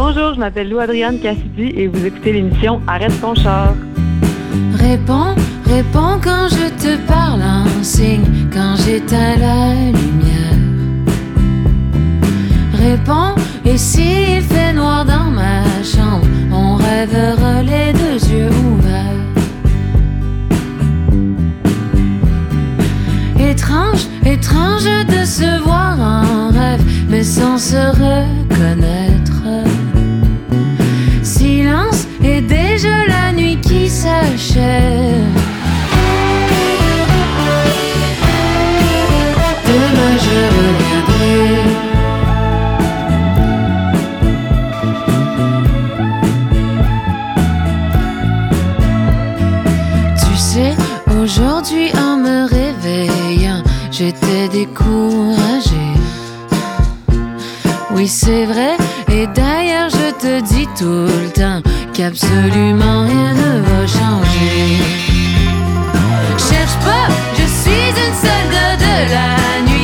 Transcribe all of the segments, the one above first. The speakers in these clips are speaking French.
Bonjour, je m'appelle Lou-Adrienne Cassidy et vous écoutez l'émission Arrête ton char. Réponds, réponds quand je te parle, un signe quand j'éteins la lumière. Réponds, et s'il fait noir dans ma chambre, on rêvera les deux yeux ouverts. Étrange, étrange de se voir en rêve, mais sans se reconnaître. Demain je reviendrai. Tu sais, aujourd'hui en me réveillant, j'étais découragée. Oui, c'est vrai, et d'ailleurs, je te dis tout le temps qu'absolument rien ne va changer. Cherche pas, je suis une soldat de la nuit,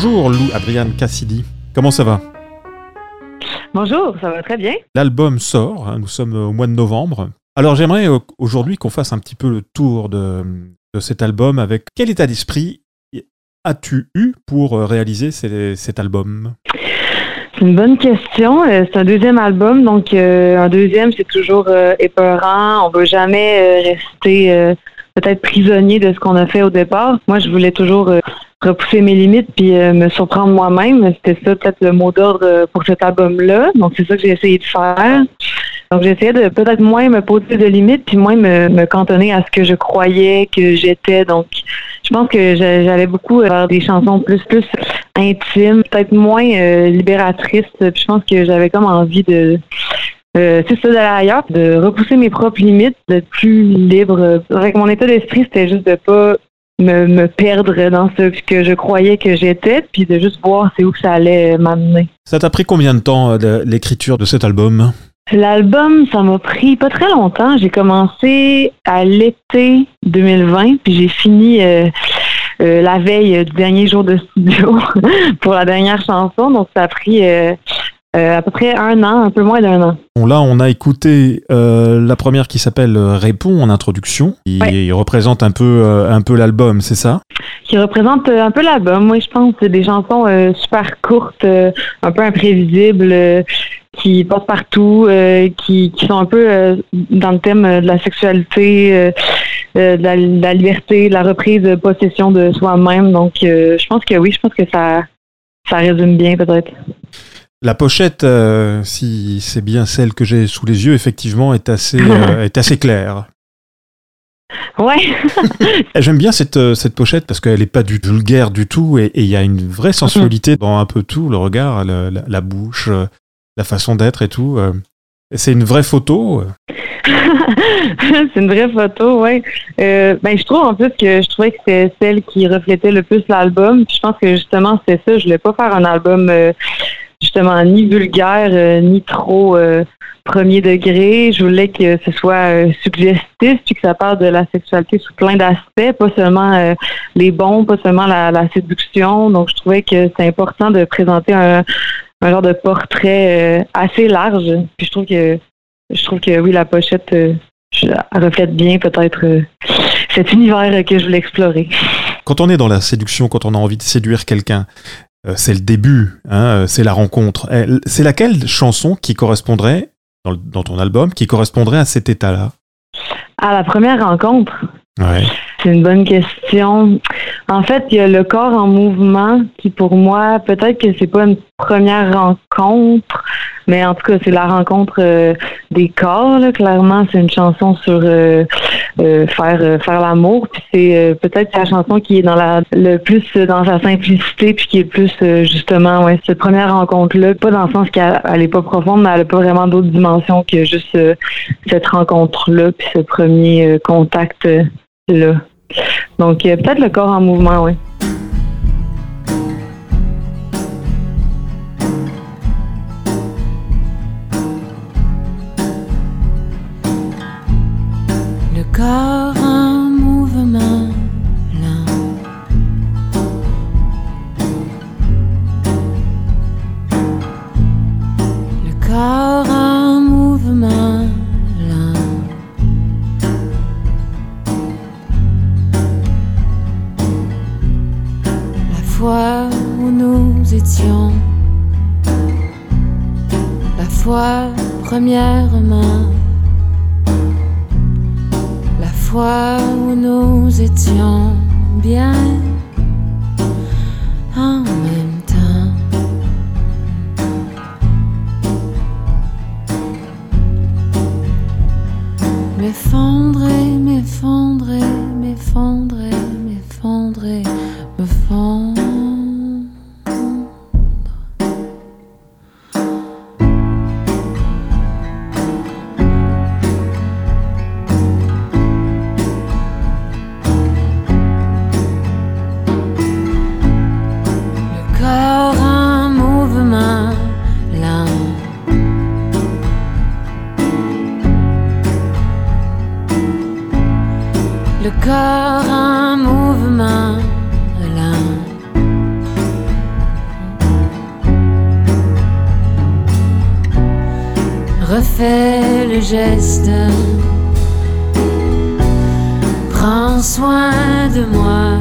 Bonjour Lou Adriane Cassidy. Comment ça va? Bonjour, ça va très bien. L'album sort, hein, nous sommes au mois de novembre. Alors j'aimerais euh, aujourd'hui qu'on fasse un petit peu le tour de, de cet album avec quel état d'esprit as-tu eu pour euh, réaliser ces- cet album? C'est une bonne question. Euh, c'est un deuxième album, donc euh, un deuxième, c'est toujours euh, épeurant. On veut jamais euh, rester peut-être prisonnier de ce qu'on a fait au départ. Moi, je voulais toujours repousser mes limites puis euh, me surprendre moi-même. C'était ça peut-être le mot d'ordre pour cet album-là. Donc c'est ça que j'ai essayé de faire. Donc j'essayais de peut-être moins me poser de limites puis moins me, me cantonner à ce que je croyais que j'étais. Donc je pense que j'a- j'allais beaucoup faire des chansons plus plus intimes, peut-être moins euh, libératrices. Puis je pense que j'avais comme envie de euh, c'est ça d'aller ailleurs, de repousser mes propres limites, d'être plus libre. Avec mon état d'esprit, c'était juste de pas me, me perdre dans ce que je croyais que j'étais, puis de juste voir c'est où que ça allait m'amener. Ça t'a pris combien de temps euh, de- l'écriture de cet album? L'album, ça m'a pris pas très longtemps. J'ai commencé à l'été 2020, puis j'ai fini euh, euh, la veille du dernier jour de studio pour la dernière chanson. Donc ça a pris euh, euh, à peu près un an, un peu moins d'un an. Bon, là, on a écouté euh, la première qui s'appelle euh, Réponds en introduction. Il, Ouais. représente un peu, euh, un peu l'album, c'est ça? Qui représente un peu l'album. Moi, je pense c'est des chansons super courtes, un peu imprévisibles, qui passent partout, qui, qui sont un peu dans le thème de la sexualité, euh, de, la, de la liberté, de la reprise de possession de soi-même. Donc, euh, je pense que oui, je pense que ça, ça résume bien peut-être. La pochette, euh, si c'est bien celle que j'ai sous les yeux, effectivement, est assez, euh, est assez claire. Ouais, J'aime bien cette, euh, cette pochette parce qu'elle n'est pas du vulgaire du tout et il y a une vraie sensualité dans un peu tout, le regard, le- la, la bouche, la façon d'être et tout. C'est une vraie photo. c'est une vraie photo. Euh, ben, je trouve en plus que je trouvais que c'était celle qui reflétait le plus l'album. Je pense que justement c'est ça. Je voulais pas faire un album euh, justement ni vulgaire euh, ni trop euh, premier degré. Je voulais que ce soit euh, suggestif puis que ça parle de la sexualité sous plein d'aspects, pas seulement les bons, pas seulement la, séduction. Donc, je trouvais que c'est important de présenter un, un genre de portrait assez large. Puis je trouve que je trouve que oui, la pochette reflète bien peut-être cet univers que je voulais explorer. Quand on est dans la séduction, quand on a envie de séduire quelqu'un, c'est le début, hein, euh, c'est la rencontre. C'est laquelle chanson qui correspondrait, dans, le- dans ton album, qui correspondrait à cet état-là? À la première rencontre, Ouais. C'est une bonne question. En fait, il y a le corps en mouvement qui, pour moi, peut-être que c'est pas une première rencontre, mais en tout cas, c'est la rencontre euh, des corps. Là. Clairement, c'est une chanson sur euh, euh, faire euh, faire l'amour. Puis c'est peut-être la chanson qui est dans la le plus dans sa simplicité, puis qui est plus justement ouais cette première rencontre-là. Pas dans le sens qu'elle elle est pas profonde, mais elle a pas vraiment d'autres dimensions que juste cette rencontre-là, puis ce premier contact. là. Donc, peut-être le corps en mouvement, oui. Refais le geste. Prends soin de moi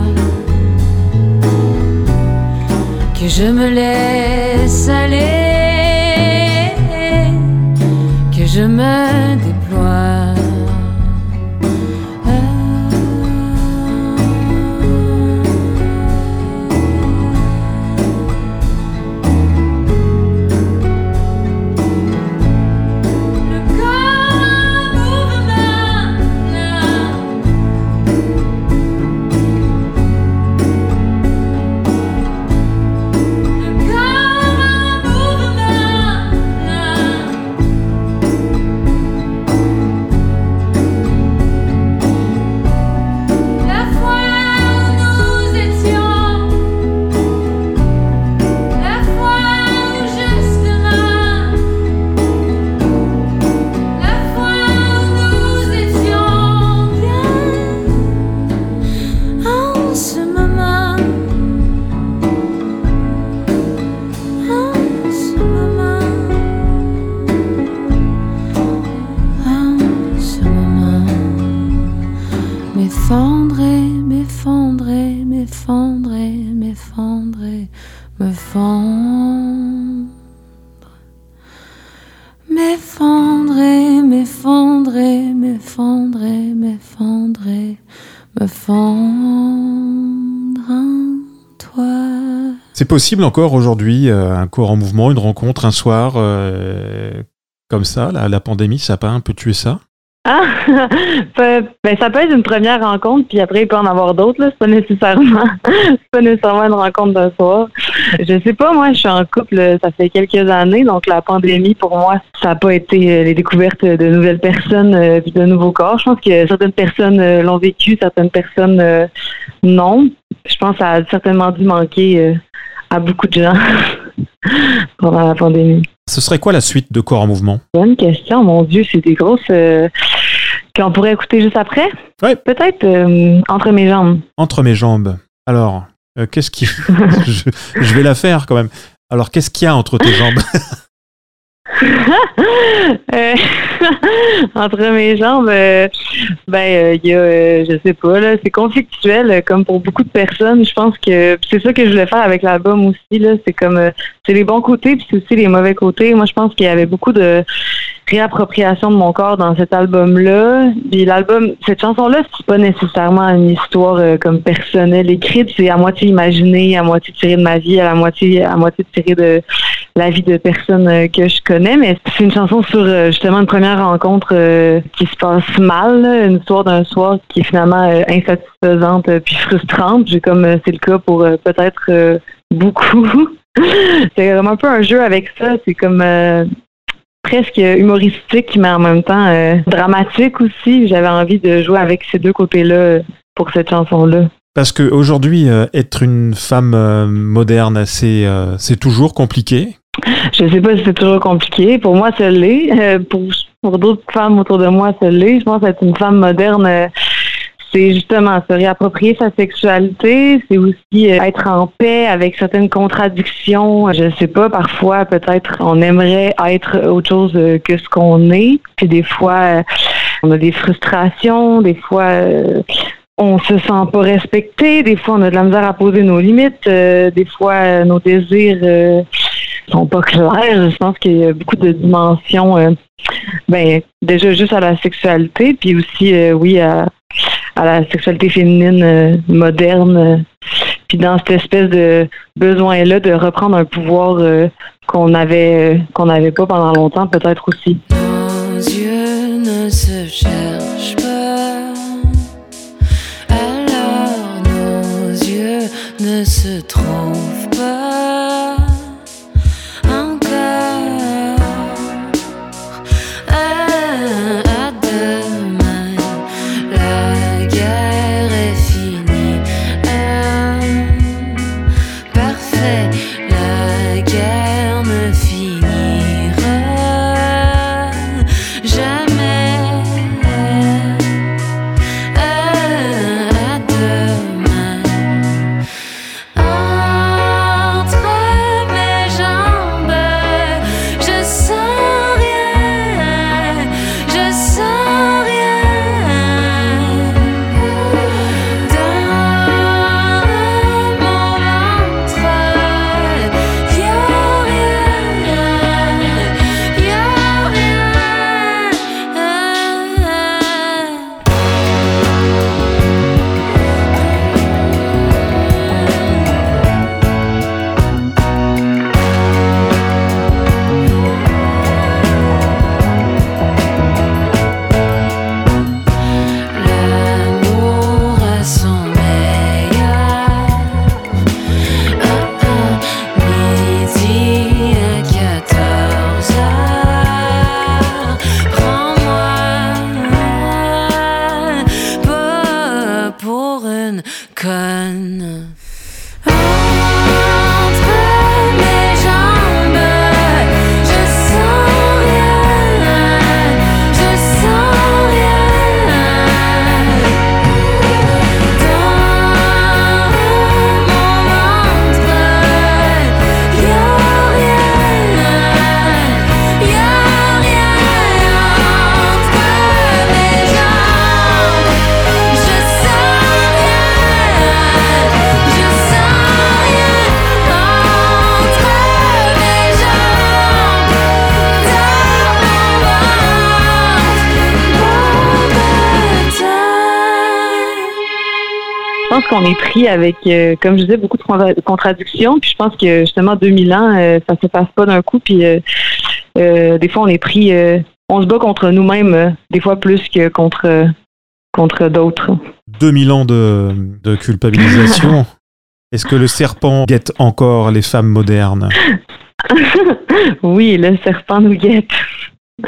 que je me laisse aller, que je me possible encore aujourd'hui, euh, un corps en mouvement, une rencontre un soir euh, comme ça la, pandémie, ça a pas un peu tué ça? Ah, Pe- ben, ça peut être une première rencontre, puis après, il peut en avoir d'autres. C'est pas nécessairement, pas nécessairement une rencontre d'un soir. Je sais pas, moi, je suis en couple, ça fait quelques années, donc la pandémie, pour moi, ça n'a pas été euh, les découvertes de nouvelles personnes euh, puis de nouveaux corps. Je pense que certaines personnes l'ont vécu, certaines personnes non. Je pense que ça a certainement dû manquer à beaucoup de gens pendant la pandémie. ce serait quoi la suite de Corps en Mouvement? Bonne question, mon Dieu, c'est des grosses euh, qu'on pourrait écouter juste après. Ouais. Peut-être euh, entre mes jambes. Entre mes jambes. Alors, euh, qu'est-ce qui. je, je vais la faire quand même. Alors, qu'est-ce qu'il y a entre tes jambes? Euh, entre mes jambes, euh, ben euh, il y a, je sais pas là, c'est conflictuel comme pour beaucoup de personnes. Je pense que c'est ça que je voulais faire avec l'album aussi là. C'est comme c'est les bons côtés puis c'est aussi les mauvais côtés. Moi, je pense qu'il y avait beaucoup de réappropriation de mon corps dans cet album-là. Puis l'album, cette chanson-là, c'est pas nécessairement une histoire comme personnelle écrite. C'est à moitié imaginé, à moitié tiré de ma vie, à la moitié, à moitié tiré de la vie de personnes euh, que je connais. Mais c'est une chanson sur euh, justement une première rencontre euh, qui se passe mal, une histoire d'un soir qui est finalement euh, insatisfaisante euh, puis frustrante. J'ai comme euh, c'est le cas pour euh, peut-être euh, beaucoup. c'est vraiment un peu un jeu avec ça. C'est comme euh, presque humoristique, mais en même temps euh, dramatique aussi. J'avais envie de jouer avec ces deux côtés-là euh, pour cette chanson-là. Parce qu'aujourd'hui, être une femme euh, moderne, euh, c'est toujours compliqué. Je sais pas si c'est toujours compliqué. Pour moi, ça l'est. Euh, pour pour d'autres femmes autour de moi, ça l'est. Je pense être une femme moderne, euh, c'est justement se réapproprier sa sexualité. C'est aussi euh, être en paix avec certaines contradictions. Je sais pas, parfois, peut-être, on aimerait être autre chose que ce qu'on est. Puis des fois, on a des frustrations. Des fois, on se sent pas respecté. Des fois, on a de la misère à poser nos limites. Des fois, nos désirs sont pas clairs. Je pense qu'il y a beaucoup de dimensions. euh, ben, déjà juste à la sexualité, puis aussi, euh, oui, à, la sexualité féminine euh, moderne. puis dans cette espèce de besoin-là de reprendre un pouvoir qu'on avait qu'on n'avait pas pendant longtemps, peut-être aussi. Ne se qu'on est pris avec, euh, comme je disais, beaucoup de contra- contradictions. Puis je pense que justement 2000 ans, euh, ça se passe pas d'un coup. Puis euh, euh, des fois, on est pris, on se bat contre nous-mêmes, des fois plus que contre contre d'autres. 2000 ans de, de culpabilisation. Est-ce que le serpent guette encore les femmes modernes? Oui, le serpent nous guette.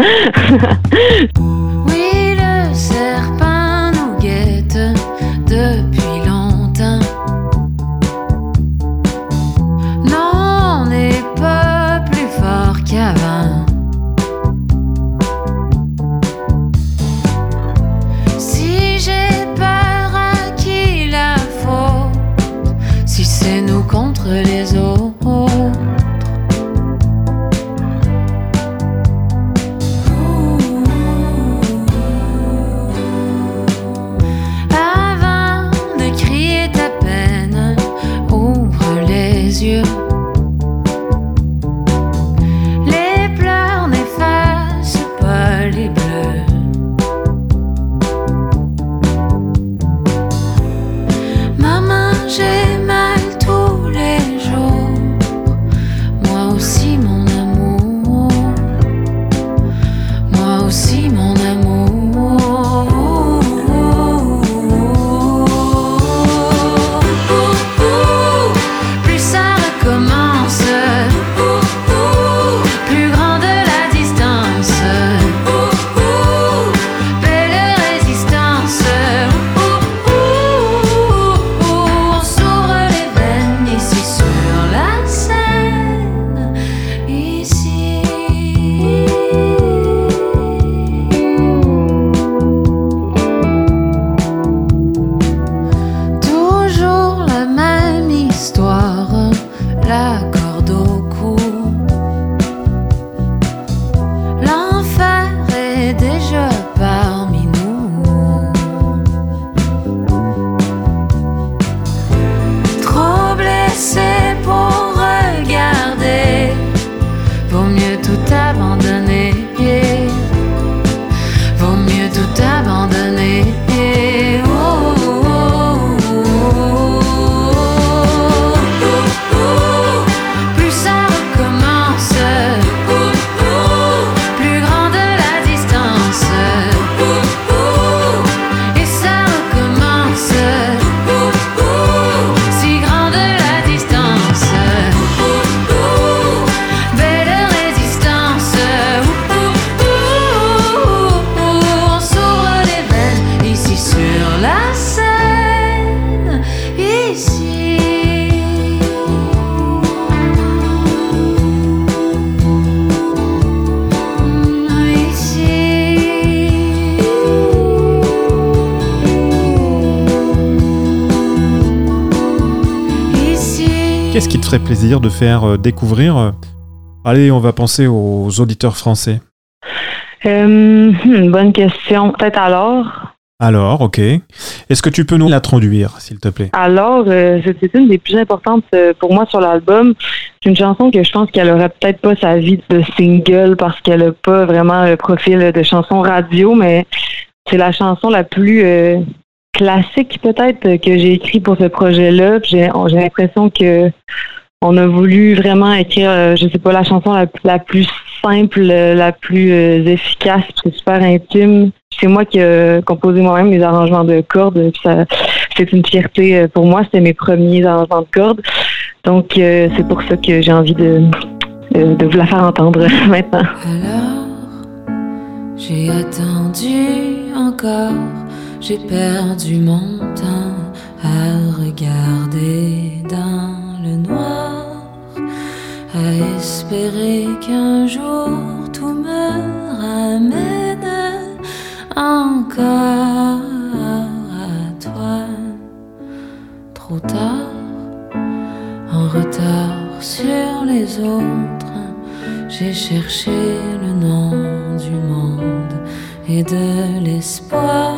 nous contre ferait plaisir de faire euh, découvrir Allez, on va penser aux auditeurs français. Euh, hmm, bonne question. Peut-être alors. Alors, ok. Est-ce que tu peux nous la traduire, s'il te plaît? Alors, euh, c'est une des plus importantes euh, pour moi sur l'album. C'est une chanson que je pense qu'elle aurait peut-être pas sa vie de single parce qu'elle a pas vraiment le profil de chanson radio, mais c'est la chanson la plus classique peut-être que j'ai écrit pour ce projet-là. J'ai l'impression que on a voulu vraiment écrire, euh, je sais pas, la chanson la, la plus simple, euh, la plus euh, efficace, c'est super intime. C'est moi qui ai composé moi-même les arrangements de cordes. C'est une fierté euh, pour moi. C'était mes premiers arrangements de cordes. Donc, euh, c'est pour ça que j'ai envie de, de vous la faire entendre maintenant. Alors, j'ai attendu encore, j'ai perdu mon temps à regarder dans le noir, à espérer qu'un jour tout me ramène encore à toi. Trop tard, en retard sur les autres. J'ai cherché le nom du monde et de l'espoir.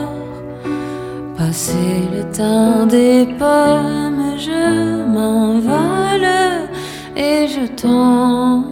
Passé le temps des pommes, je m'envole et je.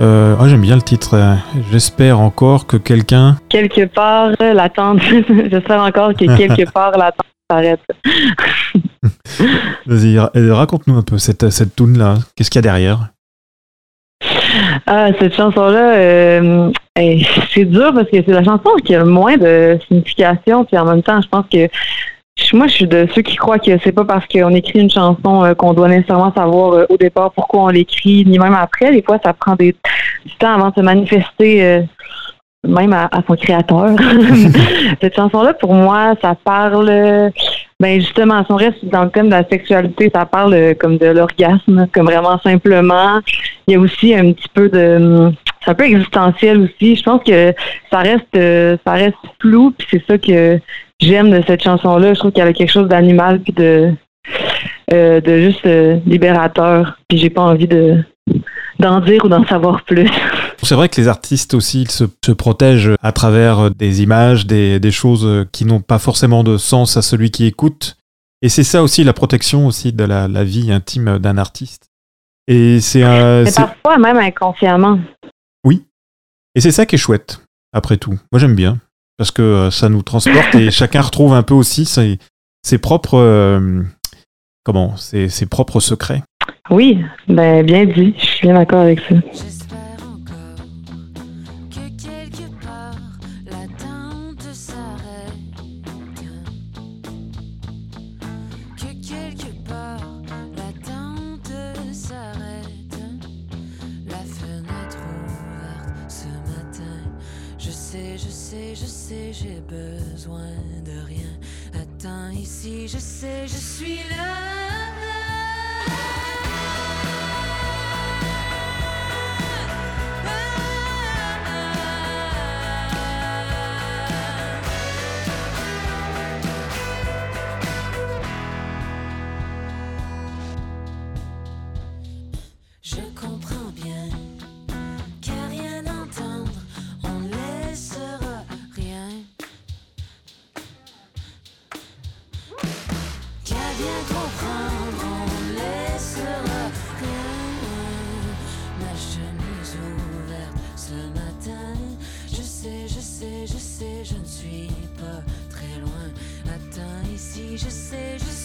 Euh, ah, J'aime bien le titre. euh, J'espère encore que quelqu'un. Quelque part, euh, l'attente, j'espère encore que quelque part, l'attente s'arrête. Vas-y, euh, raconte-nous un peu cette, cette tune-là. Qu'est-ce qu'il y a derrière? Ah, cette chanson-là, euh, c'est dur parce que c'est la chanson qui a le moins de signification, puis en même temps, je pense que je- moi, je suis de ceux qui croient que c'est pas parce qu'on écrit une chanson euh, qu'on doit nécessairement savoir euh, au départ pourquoi on l'écrit, ni même après. Des fois, ça prend des, du temps avant de se manifester, euh, même à, à son créateur. Cette chanson-là, pour moi, ça parle, ben justement, si on reste dans le thème de la sexualité, ça parle comme de l'orgasme, comme vraiment simplement. Il y a aussi un petit peu de, hum, c'est un peu existentiel aussi. Je pense que ça reste, ça reste flou, puis c'est ça que j'aime de cette chanson-là. Je trouve qu'elle a quelque chose d'animal puis de, euh, de juste euh, libérateur. Puis j'ai pas envie de d'en dire ou d'en savoir plus. C'est vrai que les artistes aussi ils se, se protègent à travers euh, des images, des, des choses euh, qui n'ont pas forcément de sens à celui qui écoute. Et c'est ça aussi la protection aussi de la, la vie intime d'un artiste. Et c'est euh, parfois même inconsciemment. et c'est ça qui est chouette, après tout. Moi j'aime bien, parce que euh, ça nous transporte et chacun retrouve un peu aussi ses, ses propres, euh, comment, ses, ses propres secrets. Oui, ben bien dit. Je suis bien d'accord avec ça. Je sais, je sais, j'ai besoin de rien. Attends ici, je sais, je suis là. Bien comprendre, on laissera rien. Ma chemise ouverte ce matin. Je sais, je sais, je sais, je ne suis pas très loin. Attends ici, je sais, je suis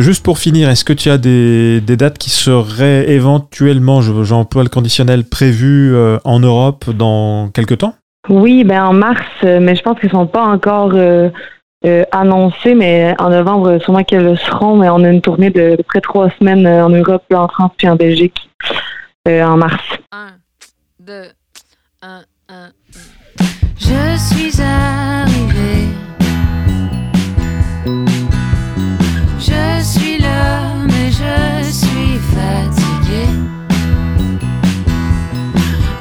Juste pour finir, est-ce que tu as des, des dates qui seraient éventuellement, je- j'emploie le conditionnel, prévues euh, en Europe dans quelques temps? Oui, ben en mars, euh, mais je pense qu'ils sont pas encore euh, euh, annoncés, mais en novembre, euh, sûrement qu'elles le seront. Mais on a une tournée de, de près de trois semaines euh, en Europe, en France puis en Belgique euh, en mars. 1, 2, 1, 1. Je suis arrivée. Je suis là, mais je suis fatiguée.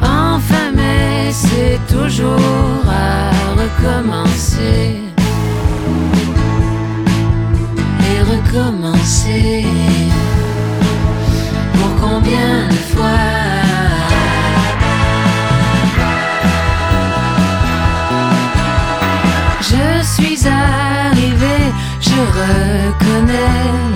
Enfin, mais c'est toujours à recommencer. Et recommencer. Pour combien de fois reconnais